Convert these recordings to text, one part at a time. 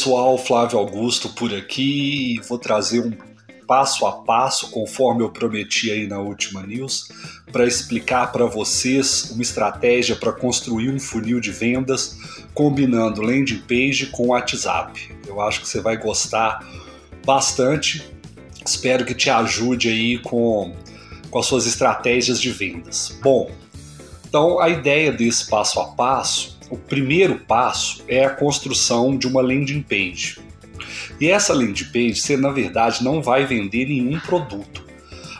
pessoal, Flávio Augusto por aqui e vou trazer um passo a passo, conforme eu prometi aí na última news, para explicar para vocês uma estratégia para construir um funil de vendas combinando landing page com WhatsApp. Eu acho que você vai gostar bastante. Espero que te ajude aí com, com as suas estratégias de vendas. Bom, então a ideia desse passo a passo o primeiro passo é a construção de uma landing page. E essa landing page, você na verdade não vai vender nenhum produto.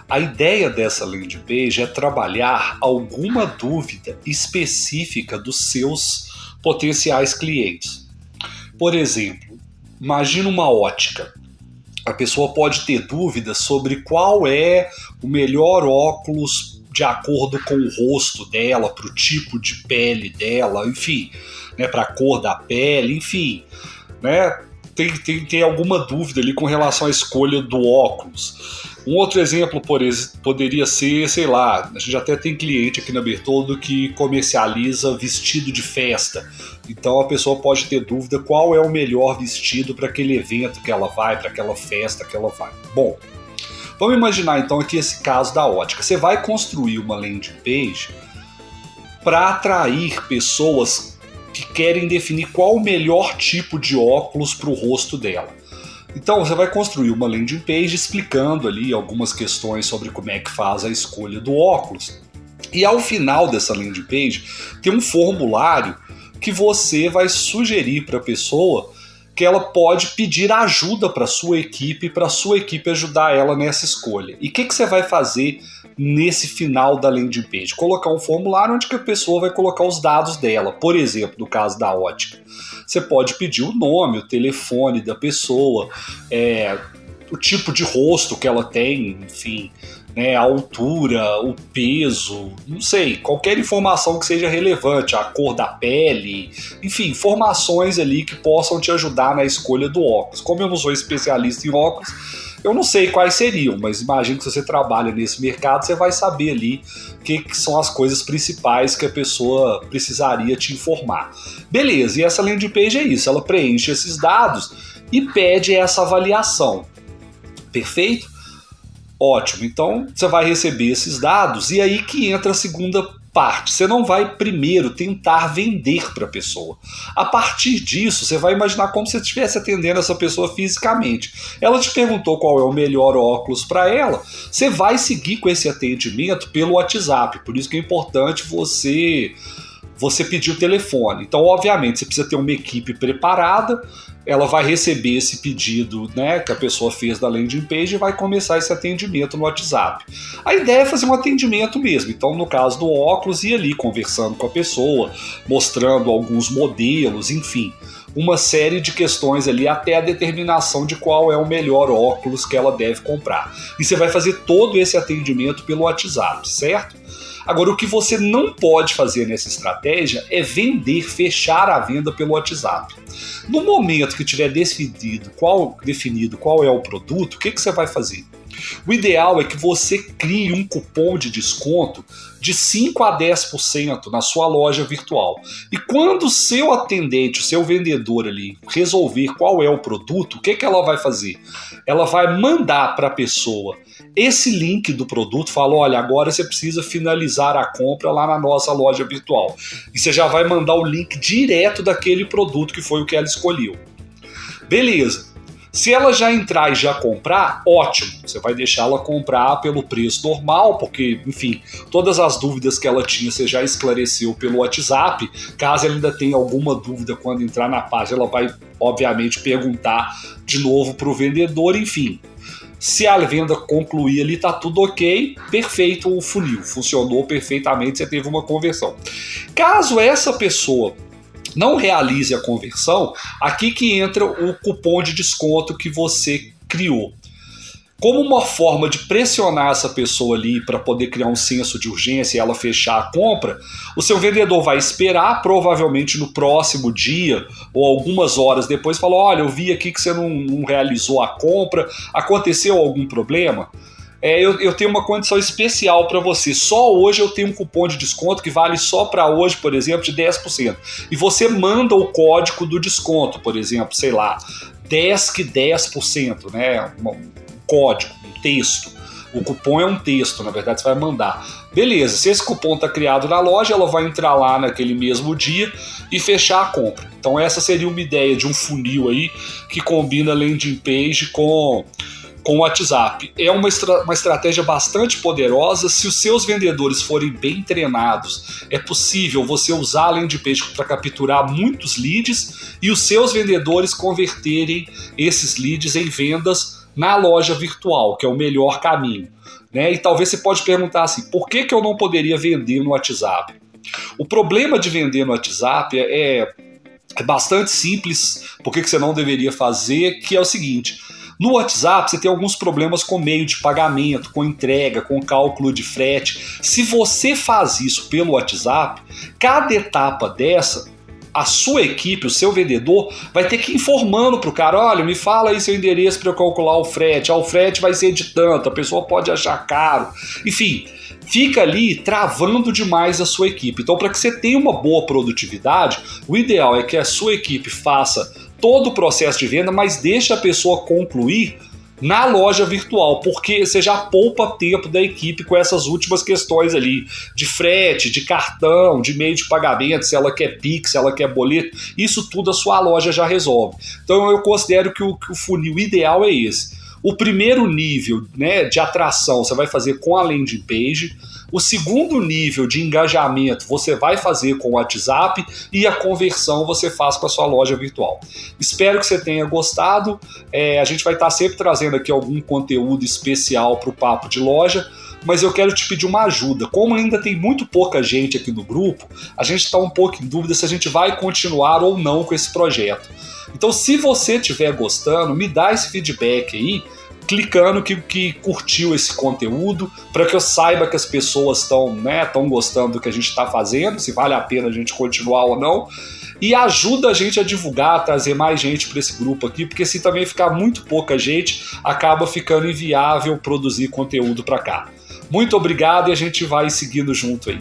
A ideia dessa landing page é trabalhar alguma dúvida específica dos seus potenciais clientes. Por exemplo, imagina uma ótica. A pessoa pode ter dúvidas sobre qual é o melhor óculos de acordo com o rosto dela, para o tipo de pele dela, enfim, né, para a cor da pele, enfim, né? Tem, tem, tem alguma dúvida ali com relação à escolha do óculos. Um outro exemplo por, poderia ser, sei lá, a gente até tem cliente aqui na Bertoldo que comercializa vestido de festa. Então a pessoa pode ter dúvida qual é o melhor vestido para aquele evento que ela vai, para aquela festa que ela vai. Bom, Vamos imaginar então aqui esse caso da ótica. Você vai construir uma landing page para atrair pessoas que querem definir qual o melhor tipo de óculos para o rosto dela. Então você vai construir uma landing page explicando ali algumas questões sobre como é que faz a escolha do óculos. E ao final dessa landing page tem um formulário que você vai sugerir para a pessoa que ela pode pedir ajuda para sua equipe, para sua equipe ajudar ela nessa escolha. E o que, que você vai fazer nesse final da landing page? Colocar um formulário onde que a pessoa vai colocar os dados dela. Por exemplo, no caso da ótica, você pode pedir o nome, o telefone da pessoa, é, o tipo de rosto que ela tem, enfim, né, a altura, o peso, não sei, qualquer informação que seja relevante, a cor da pele, enfim, informações ali que possam te ajudar na escolha do óculos. Como eu não sou especialista em óculos, eu não sei quais seriam, mas imagino que se você trabalha nesse mercado, você vai saber ali o que, que, são as coisas principais que a pessoa precisaria te informar. Beleza, e essa landing page é isso, ela preenche esses dados e pede essa avaliação. Perfeito? Ótimo, então você vai receber esses dados e aí que entra a segunda parte. Você não vai primeiro tentar vender para a pessoa. A partir disso, você vai imaginar como se você estivesse atendendo essa pessoa fisicamente. Ela te perguntou qual é o melhor óculos para ela. Você vai seguir com esse atendimento pelo WhatsApp. Por isso que é importante você você pedir o telefone. Então, obviamente, você precisa ter uma equipe preparada ela vai receber esse pedido né, que a pessoa fez da landing page e vai começar esse atendimento no WhatsApp. A ideia é fazer um atendimento mesmo. Então, no caso do óculos, ir ali conversando com a pessoa, mostrando alguns modelos, enfim, uma série de questões ali até a determinação de qual é o melhor óculos que ela deve comprar. E você vai fazer todo esse atendimento pelo WhatsApp, certo? Agora, o que você não pode fazer nessa estratégia é vender, fechar a venda pelo WhatsApp. No momento que tiver definido qual, definido qual é o produto, o que, que você vai fazer? O ideal é que você crie um cupom de desconto de 5 a 10% na sua loja virtual. E quando o seu atendente, o seu vendedor ali resolver qual é o produto, o que, que ela vai fazer? Ela vai mandar para a pessoa esse link do produto, fala: olha, agora você precisa finalizar a compra lá na nossa loja virtual. E você já vai mandar o link direto daquele produto que foi o que ela escolheu. Beleza. Se ela já entrar e já comprar, ótimo. Você vai deixá-la comprar pelo preço normal, porque, enfim, todas as dúvidas que ela tinha você já esclareceu pelo WhatsApp. Caso ela ainda tenha alguma dúvida quando entrar na página, ela vai, obviamente, perguntar de novo para o vendedor, enfim. Se a venda concluir ali, tá tudo ok, perfeito o funil, funcionou perfeitamente, você teve uma conversão. Caso essa pessoa não realize a conversão, aqui que entra o cupom de desconto que você criou. Como uma forma de pressionar essa pessoa ali para poder criar um senso de urgência e ela fechar a compra, o seu vendedor vai esperar, provavelmente no próximo dia ou algumas horas depois, falar: Olha, eu vi aqui que você não, não realizou a compra, aconteceu algum problema? É, eu, eu, tenho uma condição especial para você. Só hoje eu tenho um cupom de desconto que vale só para hoje, por exemplo, de 10%. E você manda o código do desconto, por exemplo, sei lá, 10 que 10%, né? Um código, um texto. O cupom é um texto, na verdade, você vai mandar. Beleza, se esse cupom está criado na loja, ela vai entrar lá naquele mesmo dia e fechar a compra. Então, essa seria uma ideia de um funil aí que combina landing page com com o WhatsApp. É uma, estra uma estratégia bastante poderosa se os seus vendedores forem bem treinados. É possível você usar a landing page para capturar muitos leads e os seus vendedores converterem esses leads em vendas na loja virtual, que é o melhor caminho. Né? E talvez você pode perguntar assim, por que, que eu não poderia vender no WhatsApp? O problema de vender no WhatsApp é, é bastante simples, por que, que você não deveria fazer, que é o seguinte, no WhatsApp, você tem alguns problemas com meio de pagamento, com entrega, com cálculo de frete. Se você faz isso pelo WhatsApp, cada etapa dessa a sua equipe, o seu vendedor, vai ter que ir informando para o cara: olha, me fala aí seu endereço para eu calcular o frete. Ah, o frete vai ser de tanto, a pessoa pode achar caro. Enfim, fica ali travando demais a sua equipe. Então, para que você tenha uma boa produtividade, o ideal é que a sua equipe faça todo o processo de venda, mas deixe a pessoa concluir na loja virtual, porque você já poupa tempo da equipe com essas últimas questões ali de frete, de cartão, de meio de pagamento, se ela quer Pix, se ela quer boleto, isso tudo a sua loja já resolve. Então eu considero que o, que o funil ideal é esse. O primeiro nível né, de atração você vai fazer com a landing page. O segundo nível de engajamento você vai fazer com o WhatsApp e a conversão você faz com a sua loja virtual. Espero que você tenha gostado. É, a gente vai estar sempre trazendo aqui algum conteúdo especial para o Papo de Loja mas eu quero te pedir uma ajuda. Como ainda tem muito pouca gente aqui no grupo, a gente está um pouco em dúvida se a gente vai continuar ou não com esse projeto. Então, se você estiver gostando, me dá esse feedback aí, clicando que, que curtiu esse conteúdo, para que eu saiba que as pessoas estão né, tão gostando do que a gente está fazendo, se vale a pena a gente continuar ou não. E ajuda a gente a divulgar, a trazer mais gente para esse grupo aqui, porque se também ficar muito pouca gente, acaba ficando inviável produzir conteúdo para cá. Muito obrigado e a gente vai seguindo junto aí.